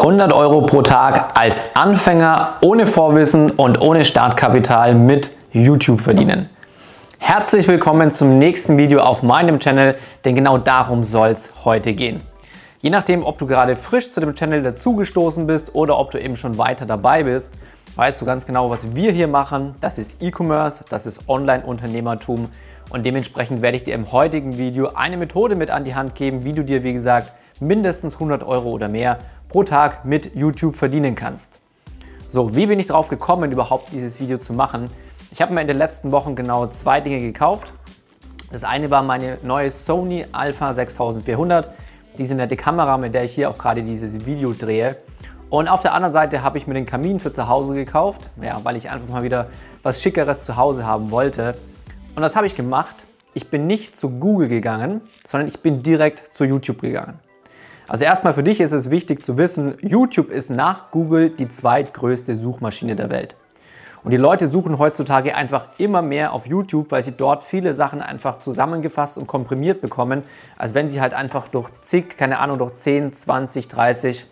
100 Euro pro Tag als Anfänger ohne Vorwissen und ohne Startkapital mit YouTube verdienen. Herzlich willkommen zum nächsten Video auf meinem Channel, denn genau darum soll es heute gehen. Je nachdem, ob du gerade frisch zu dem Channel dazugestoßen bist oder ob du eben schon weiter dabei bist, weißt du ganz genau, was wir hier machen. Das ist E-Commerce, das ist Online-Unternehmertum und dementsprechend werde ich dir im heutigen Video eine Methode mit an die Hand geben, wie du dir, wie gesagt, mindestens 100 Euro oder mehr pro Tag mit YouTube verdienen kannst. So, wie bin ich darauf gekommen, überhaupt dieses Video zu machen? Ich habe mir in den letzten Wochen genau zwei Dinge gekauft. Das eine war meine neue Sony Alpha 6400, diese nette Kamera, mit der ich hier auch gerade dieses Video drehe. Und auf der anderen Seite habe ich mir den Kamin für zu Hause gekauft, ja, weil ich einfach mal wieder was Schickeres zu Hause haben wollte. Und das habe ich gemacht. Ich bin nicht zu Google gegangen, sondern ich bin direkt zu YouTube gegangen. Also erstmal für dich ist es wichtig zu wissen, YouTube ist nach Google die zweitgrößte Suchmaschine der Welt. Und die Leute suchen heutzutage einfach immer mehr auf YouTube, weil sie dort viele Sachen einfach zusammengefasst und komprimiert bekommen, als wenn sie halt einfach durch zig, keine Ahnung, durch 10, 20, 30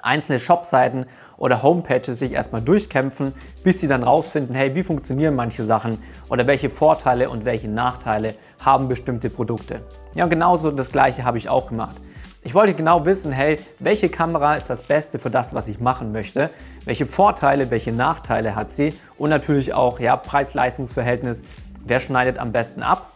einzelne Shopseiten oder Homepages sich erstmal durchkämpfen, bis sie dann rausfinden, hey, wie funktionieren manche Sachen oder welche Vorteile und welche Nachteile haben bestimmte Produkte. Ja, genauso das gleiche habe ich auch gemacht. Ich wollte genau wissen, hey, welche Kamera ist das Beste für das, was ich machen möchte? Welche Vorteile, welche Nachteile hat sie? Und natürlich auch, ja, Preis-Leistungs-Verhältnis. Wer schneidet am besten ab?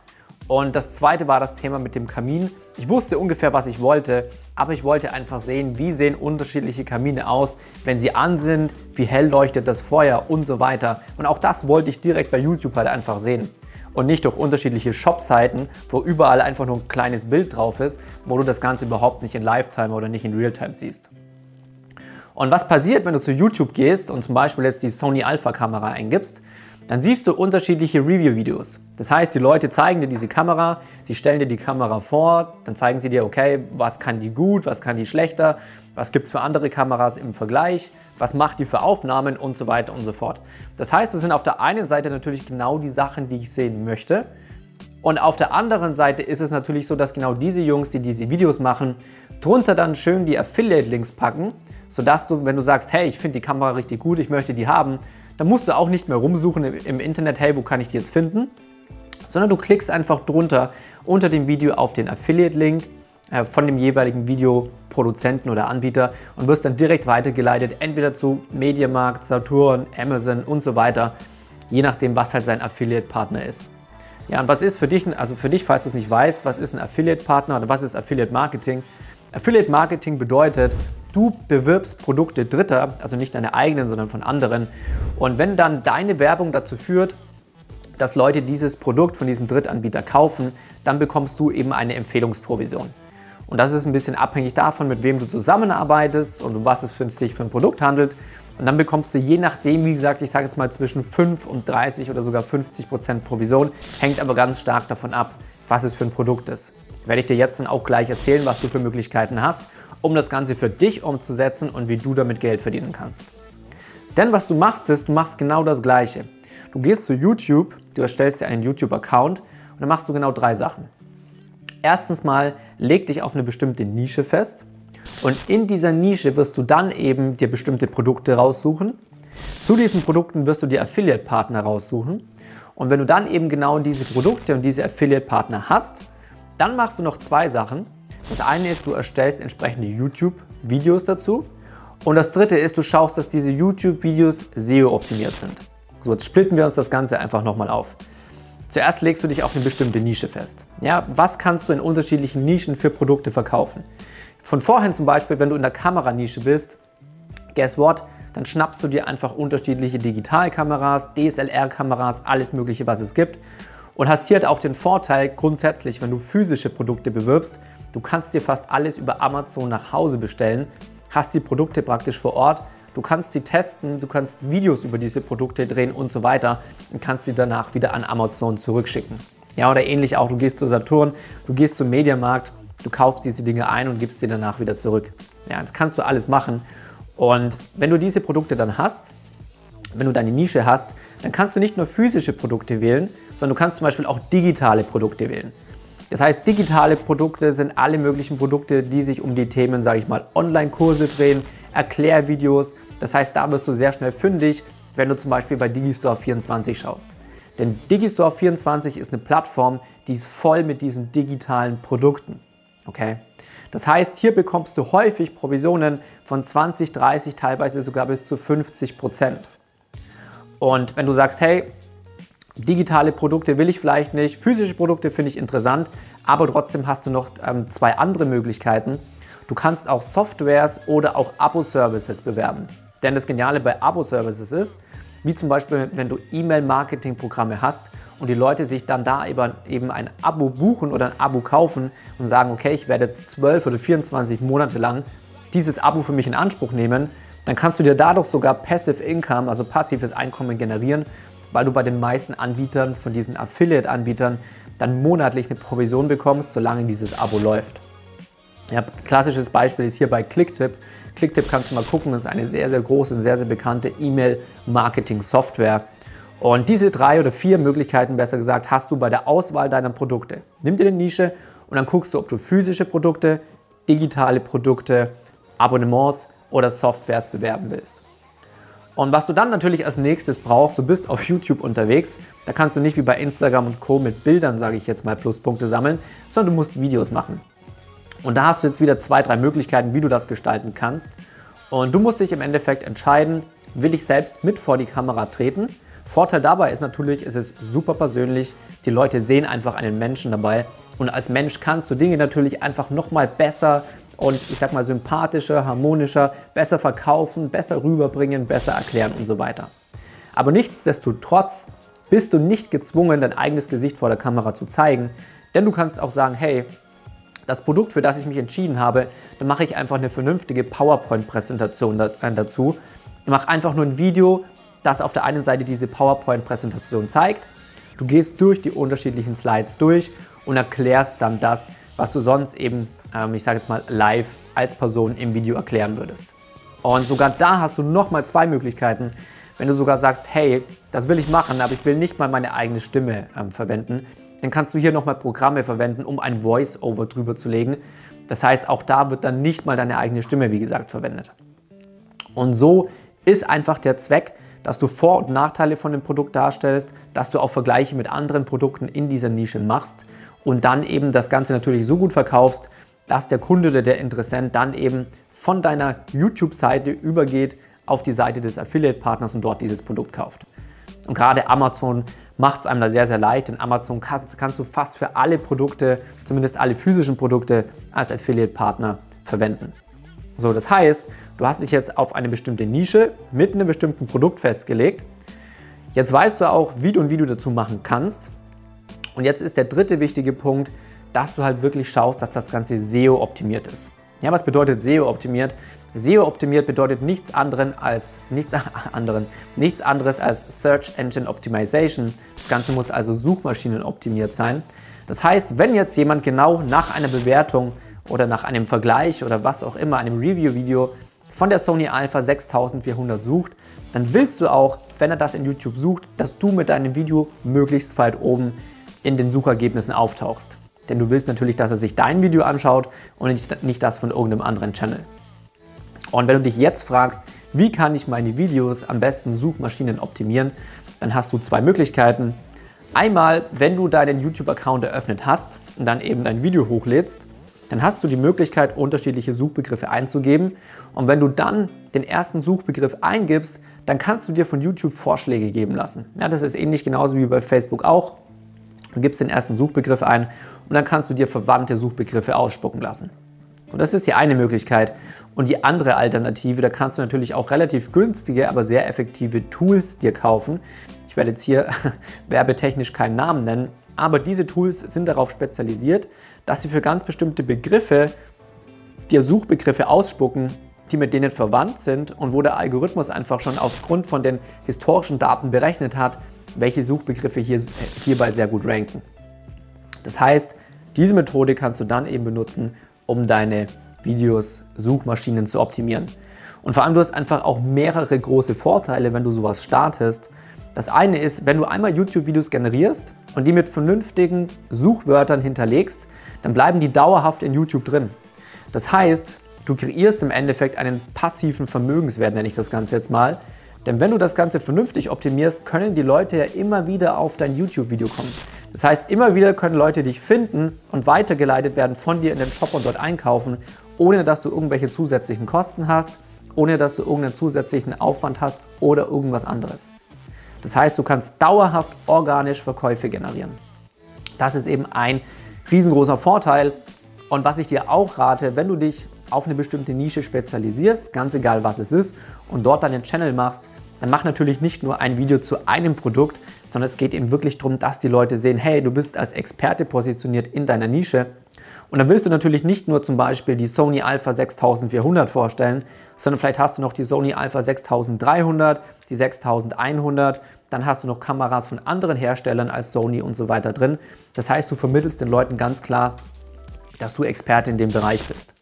Und das zweite war das Thema mit dem Kamin. Ich wusste ungefähr, was ich wollte, aber ich wollte einfach sehen, wie sehen unterschiedliche Kamine aus, wenn sie an sind, wie hell leuchtet das Feuer und so weiter. Und auch das wollte ich direkt bei YouTube halt einfach sehen und nicht durch unterschiedliche Shop-Seiten, wo überall einfach nur ein kleines Bild drauf ist, wo du das Ganze überhaupt nicht in Lifetime oder nicht in Realtime siehst. Und was passiert, wenn du zu YouTube gehst und zum Beispiel jetzt die Sony Alpha Kamera eingibst, dann siehst du unterschiedliche Review-Videos. Das heißt, die Leute zeigen dir diese Kamera, sie stellen dir die Kamera vor, dann zeigen sie dir, okay, was kann die gut, was kann die schlechter, was gibt es für andere Kameras im Vergleich, was macht die für Aufnahmen und so weiter und so fort. Das heißt, es sind auf der einen Seite natürlich genau die Sachen, die ich sehen möchte. Und auf der anderen Seite ist es natürlich so, dass genau diese Jungs, die diese Videos machen, drunter dann schön die Affiliate-Links packen, sodass du, wenn du sagst, hey, ich finde die Kamera richtig gut, ich möchte die haben, dann musst du auch nicht mehr rumsuchen im Internet, hey, wo kann ich die jetzt finden, sondern du klickst einfach drunter unter dem Video auf den Affiliate-Link äh, von dem jeweiligen Videoproduzenten oder Anbieter und wirst dann direkt weitergeleitet, entweder zu Mediamarkt, Saturn, Amazon und so weiter, je nachdem, was halt sein Affiliate-Partner ist. Ja, und was ist für dich, also für dich, falls du es nicht weißt, was ist ein Affiliate-Partner oder was ist Affiliate-Marketing? Affiliate-Marketing bedeutet, du bewirbst Produkte Dritter, also nicht deine eigenen, sondern von anderen. Und wenn dann deine Werbung dazu führt, dass Leute dieses Produkt von diesem Drittanbieter kaufen, dann bekommst du eben eine Empfehlungsprovision. Und das ist ein bisschen abhängig davon, mit wem du zusammenarbeitest und um was es für sich für ein Produkt handelt. Und dann bekommst du je nachdem, wie gesagt, ich sage es mal zwischen 5 und 30 oder sogar 50 Prozent Provision. Hängt aber ganz stark davon ab, was es für ein Produkt ist. Werde ich dir jetzt dann auch gleich erzählen, was du für Möglichkeiten hast, um das Ganze für dich umzusetzen und wie du damit Geld verdienen kannst. Denn was du machst, ist, du machst genau das Gleiche. Du gehst zu YouTube, du erstellst dir einen YouTube-Account und dann machst du genau drei Sachen. Erstens mal, leg dich auf eine bestimmte Nische fest und in dieser Nische wirst du dann eben dir bestimmte Produkte raussuchen. Zu diesen Produkten wirst du dir Affiliate-Partner raussuchen und wenn du dann eben genau diese Produkte und diese Affiliate-Partner hast, dann machst du noch zwei Sachen. Das eine ist, du erstellst entsprechende YouTube-Videos dazu und das dritte ist, du schaust, dass diese YouTube-Videos SEO-optimiert sind. So, jetzt splitten wir uns das Ganze einfach nochmal auf. Zuerst legst du dich auf eine bestimmte Nische fest. Ja, was kannst du in unterschiedlichen Nischen für Produkte verkaufen? Von vorhin zum Beispiel, wenn du in der Kameranische bist, guess what? Dann schnappst du dir einfach unterschiedliche Digitalkameras, DSLR-Kameras, alles Mögliche, was es gibt. Und hast hier halt auch den Vorteil, grundsätzlich, wenn du physische Produkte bewirbst, du kannst dir fast alles über Amazon nach Hause bestellen, hast die Produkte praktisch vor Ort Du kannst sie testen, du kannst Videos über diese Produkte drehen und so weiter und kannst sie danach wieder an Amazon zurückschicken. Ja, oder ähnlich auch, du gehst zu Saturn, du gehst zum Mediamarkt, du kaufst diese Dinge ein und gibst sie danach wieder zurück. Ja, das kannst du alles machen. Und wenn du diese Produkte dann hast, wenn du deine Nische hast, dann kannst du nicht nur physische Produkte wählen, sondern du kannst zum Beispiel auch digitale Produkte wählen. Das heißt, digitale Produkte sind alle möglichen Produkte, die sich um die Themen, sage ich mal, Online-Kurse drehen, Erklärvideos. Das heißt, da wirst du sehr schnell fündig, wenn du zum Beispiel bei Digistore 24 schaust. Denn Digistore 24 ist eine Plattform, die ist voll mit diesen digitalen Produkten. Okay? Das heißt, hier bekommst du häufig Provisionen von 20, 30, teilweise sogar bis zu 50 Prozent. Und wenn du sagst, hey, digitale Produkte will ich vielleicht nicht, physische Produkte finde ich interessant, aber trotzdem hast du noch ähm, zwei andere Möglichkeiten. Du kannst auch Softwares oder auch Abo-Services bewerben. Denn das Geniale bei Abo-Services ist, wie zum Beispiel, wenn du E-Mail-Marketing-Programme hast und die Leute sich dann da eben ein Abo buchen oder ein Abo kaufen und sagen, okay, ich werde jetzt 12 oder 24 Monate lang dieses Abo für mich in Anspruch nehmen, dann kannst du dir dadurch sogar Passive Income, also passives Einkommen generieren, weil du bei den meisten Anbietern, von diesen Affiliate-Anbietern, dann monatlich eine Provision bekommst, solange dieses Abo läuft. Ja, klassisches Beispiel ist hier bei Clicktip. Clicktip kannst du mal gucken, das ist eine sehr, sehr große und sehr, sehr bekannte E-Mail-Marketing-Software. Und diese drei oder vier Möglichkeiten, besser gesagt, hast du bei der Auswahl deiner Produkte. Nimm dir eine Nische und dann guckst du, ob du physische Produkte, digitale Produkte, Abonnements oder Softwares bewerben willst. Und was du dann natürlich als nächstes brauchst, du bist auf YouTube unterwegs, da kannst du nicht wie bei Instagram und Co. mit Bildern, sage ich jetzt mal, Pluspunkte sammeln, sondern du musst Videos machen. Und da hast du jetzt wieder zwei, drei Möglichkeiten, wie du das gestalten kannst. Und du musst dich im Endeffekt entscheiden, will ich selbst mit vor die Kamera treten Vorteil dabei ist natürlich, es ist super persönlich. Die Leute sehen einfach einen Menschen dabei. Und als Mensch kannst du Dinge natürlich einfach nochmal besser und ich sag mal sympathischer, harmonischer, besser verkaufen, besser rüberbringen, besser erklären und so weiter. Aber nichtsdestotrotz bist du nicht gezwungen, dein eigenes Gesicht vor der Kamera zu zeigen, denn du kannst auch sagen, hey, das Produkt, für das ich mich entschieden habe, dann mache ich einfach eine vernünftige PowerPoint-Präsentation äh, dazu. Ich mache einfach nur ein Video, das auf der einen Seite diese PowerPoint-Präsentation zeigt. Du gehst durch die unterschiedlichen Slides durch und erklärst dann das, was du sonst eben, ähm, ich sage jetzt mal, live als Person im Video erklären würdest. Und sogar da hast du nochmal zwei Möglichkeiten. Wenn du sogar sagst, hey, das will ich machen, aber ich will nicht mal meine eigene Stimme ähm, verwenden, dann kannst du hier nochmal Programme verwenden, um ein Voice-Over drüber zu legen. Das heißt, auch da wird dann nicht mal deine eigene Stimme, wie gesagt, verwendet. Und so ist einfach der Zweck, dass du Vor- und Nachteile von dem Produkt darstellst, dass du auch Vergleiche mit anderen Produkten in dieser Nische machst und dann eben das Ganze natürlich so gut verkaufst, dass der Kunde oder der Interessent dann eben von deiner YouTube-Seite übergeht auf die Seite des Affiliate-Partners und dort dieses Produkt kauft. Und gerade Amazon macht es einem da sehr, sehr leicht. denn Amazon kannst, kannst du fast für alle Produkte, zumindest alle physischen Produkte, als Affiliate-Partner verwenden. So, das heißt, Du hast dich jetzt auf eine bestimmte Nische mit einem bestimmten Produkt festgelegt. Jetzt weißt du auch, wie du ein Video dazu machen kannst. Und jetzt ist der dritte wichtige Punkt, dass du halt wirklich schaust, dass das Ganze SEO optimiert ist. Ja, was bedeutet SEO optimiert? SEO optimiert bedeutet nichts anderen als nichts anderen, nichts anderes als Search Engine Optimization. Das Ganze muss also Suchmaschinen optimiert sein. Das heißt, wenn jetzt jemand genau nach einer Bewertung oder nach einem Vergleich oder was auch immer, einem Review-Video von der Sony Alpha 6400 sucht, dann willst du auch, wenn er das in YouTube sucht, dass du mit deinem Video möglichst weit oben in den Suchergebnissen auftauchst. Denn du willst natürlich, dass er sich dein Video anschaut und nicht, nicht das von irgendeinem anderen Channel. Und wenn du dich jetzt fragst, wie kann ich meine Videos am besten Suchmaschinen optimieren, dann hast du zwei Möglichkeiten. Einmal, wenn du deinen YouTube-Account eröffnet hast und dann eben dein Video hochlädst, dann hast du die Möglichkeit, unterschiedliche Suchbegriffe einzugeben. Und wenn du dann den ersten Suchbegriff eingibst, dann kannst du dir von YouTube Vorschläge geben lassen. Ja, das ist ähnlich genauso wie bei Facebook auch. Du gibst den ersten Suchbegriff ein und dann kannst du dir verwandte Suchbegriffe ausspucken lassen. Und das ist die eine Möglichkeit. Und die andere Alternative, da kannst du natürlich auch relativ günstige, aber sehr effektive Tools dir kaufen. Ich werde jetzt hier werbetechnisch keinen Namen nennen, aber diese Tools sind darauf spezialisiert, dass sie für ganz bestimmte Begriffe dir Suchbegriffe ausspucken, die mit denen verwandt sind und wo der Algorithmus einfach schon aufgrund von den historischen Daten berechnet hat, welche Suchbegriffe hier, hierbei sehr gut ranken. Das heißt, diese Methode kannst du dann eben benutzen, um deine Videos, Suchmaschinen zu optimieren. Und vor allem, du hast einfach auch mehrere große Vorteile, wenn du sowas startest. Das eine ist, wenn du einmal YouTube-Videos generierst und die mit vernünftigen Suchwörtern hinterlegst, dann bleiben die dauerhaft in YouTube drin. Das heißt, Du kreierst im Endeffekt einen passiven Vermögenswert, nenne ich das Ganze jetzt mal. Denn wenn du das Ganze vernünftig optimierst, können die Leute ja immer wieder auf dein YouTube-Video kommen. Das heißt, immer wieder können Leute dich finden und weitergeleitet werden von dir in den Shop und dort einkaufen, ohne dass du irgendwelche zusätzlichen Kosten hast, ohne dass du irgendeinen zusätzlichen Aufwand hast oder irgendwas anderes. Das heißt, du kannst dauerhaft organisch Verkäufe generieren. Das ist eben ein riesengroßer Vorteil. Und was ich dir auch rate, wenn du dich auf eine bestimmte Nische spezialisierst, ganz egal was es ist, und dort dann den Channel machst, dann mach natürlich nicht nur ein Video zu einem Produkt, sondern es geht eben wirklich darum, dass die Leute sehen, hey, du bist als Experte positioniert in deiner Nische. Und dann willst du natürlich nicht nur zum Beispiel die Sony Alpha 6400 vorstellen, sondern vielleicht hast du noch die Sony Alpha 6300, die 6100, dann hast du noch Kameras von anderen Herstellern als Sony und so weiter drin. Das heißt, du vermittelst den Leuten ganz klar, dass du Experte in dem Bereich bist.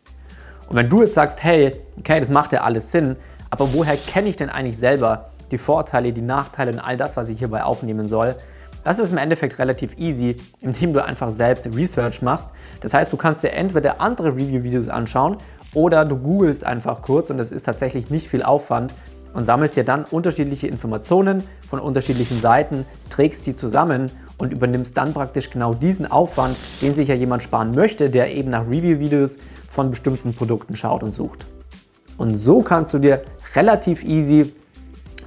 Und wenn du jetzt sagst, hey, okay, das macht ja alles Sinn, aber woher kenne ich denn eigentlich selber die Vorteile, die Nachteile und all das, was ich hierbei aufnehmen soll? Das ist im Endeffekt relativ easy, indem du einfach selbst Research machst. Das heißt, du kannst dir entweder andere Review-Videos anschauen oder du googelst einfach kurz und es ist tatsächlich nicht viel Aufwand und sammelst dir dann unterschiedliche Informationen von unterschiedlichen Seiten, trägst die zusammen und übernimmst dann praktisch genau diesen Aufwand, den sich ja jemand sparen möchte, der eben nach Review-Videos von bestimmten Produkten schaut und sucht. Und so kannst du dir relativ easy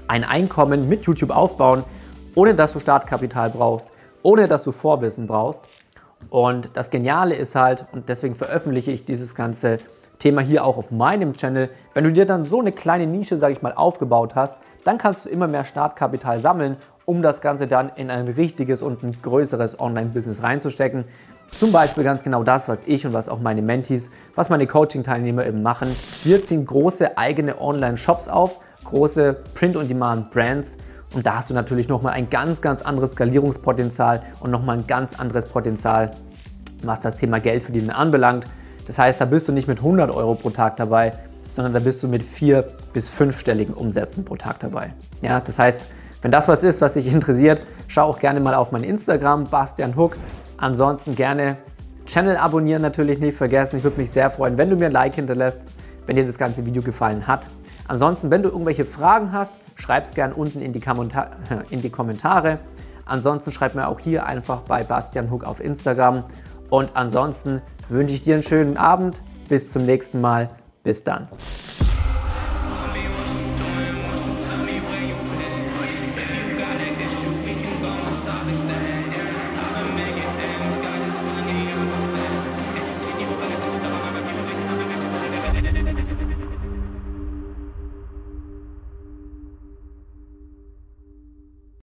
ein Einkommen mit YouTube aufbauen, ohne dass du Startkapital brauchst, ohne dass du Vorwissen brauchst. Und das Geniale ist halt, und deswegen veröffentliche ich dieses ganze Thema hier auch auf meinem Channel, wenn du dir dann so eine kleine Nische, sage ich mal, aufgebaut hast, dann kannst du immer mehr Startkapital sammeln, um das Ganze dann in ein richtiges und ein größeres Online-Business reinzustecken. Zum Beispiel ganz genau das, was ich und was auch meine Mentees, was meine Coaching-Teilnehmer eben machen. Wir ziehen große eigene Online-Shops auf, große Print-on-Demand-Brands und da hast du natürlich nochmal ein ganz, ganz anderes Skalierungspotenzial und nochmal ein ganz anderes Potenzial, was das Thema Geld verdienen anbelangt. Das heißt, da bist du nicht mit 100 Euro pro Tag dabei, sondern da bist du mit vier- bis fünfstelligen Umsätzen pro Tag dabei. Ja, das heißt, wenn das was ist, was dich interessiert, schau auch gerne mal auf mein Instagram, Bastian Hook. Ansonsten gerne Channel abonnieren natürlich nicht vergessen. Ich würde mich sehr freuen, wenn du mir ein Like hinterlässt, wenn dir das ganze Video gefallen hat. Ansonsten, wenn du irgendwelche Fragen hast, schreib es gerne unten in die, in die Kommentare. Ansonsten schreib mir auch hier einfach bei Bastian Hook auf Instagram. Und ansonsten wünsche ich dir einen schönen Abend. Bis zum nächsten Mal. Bis dann.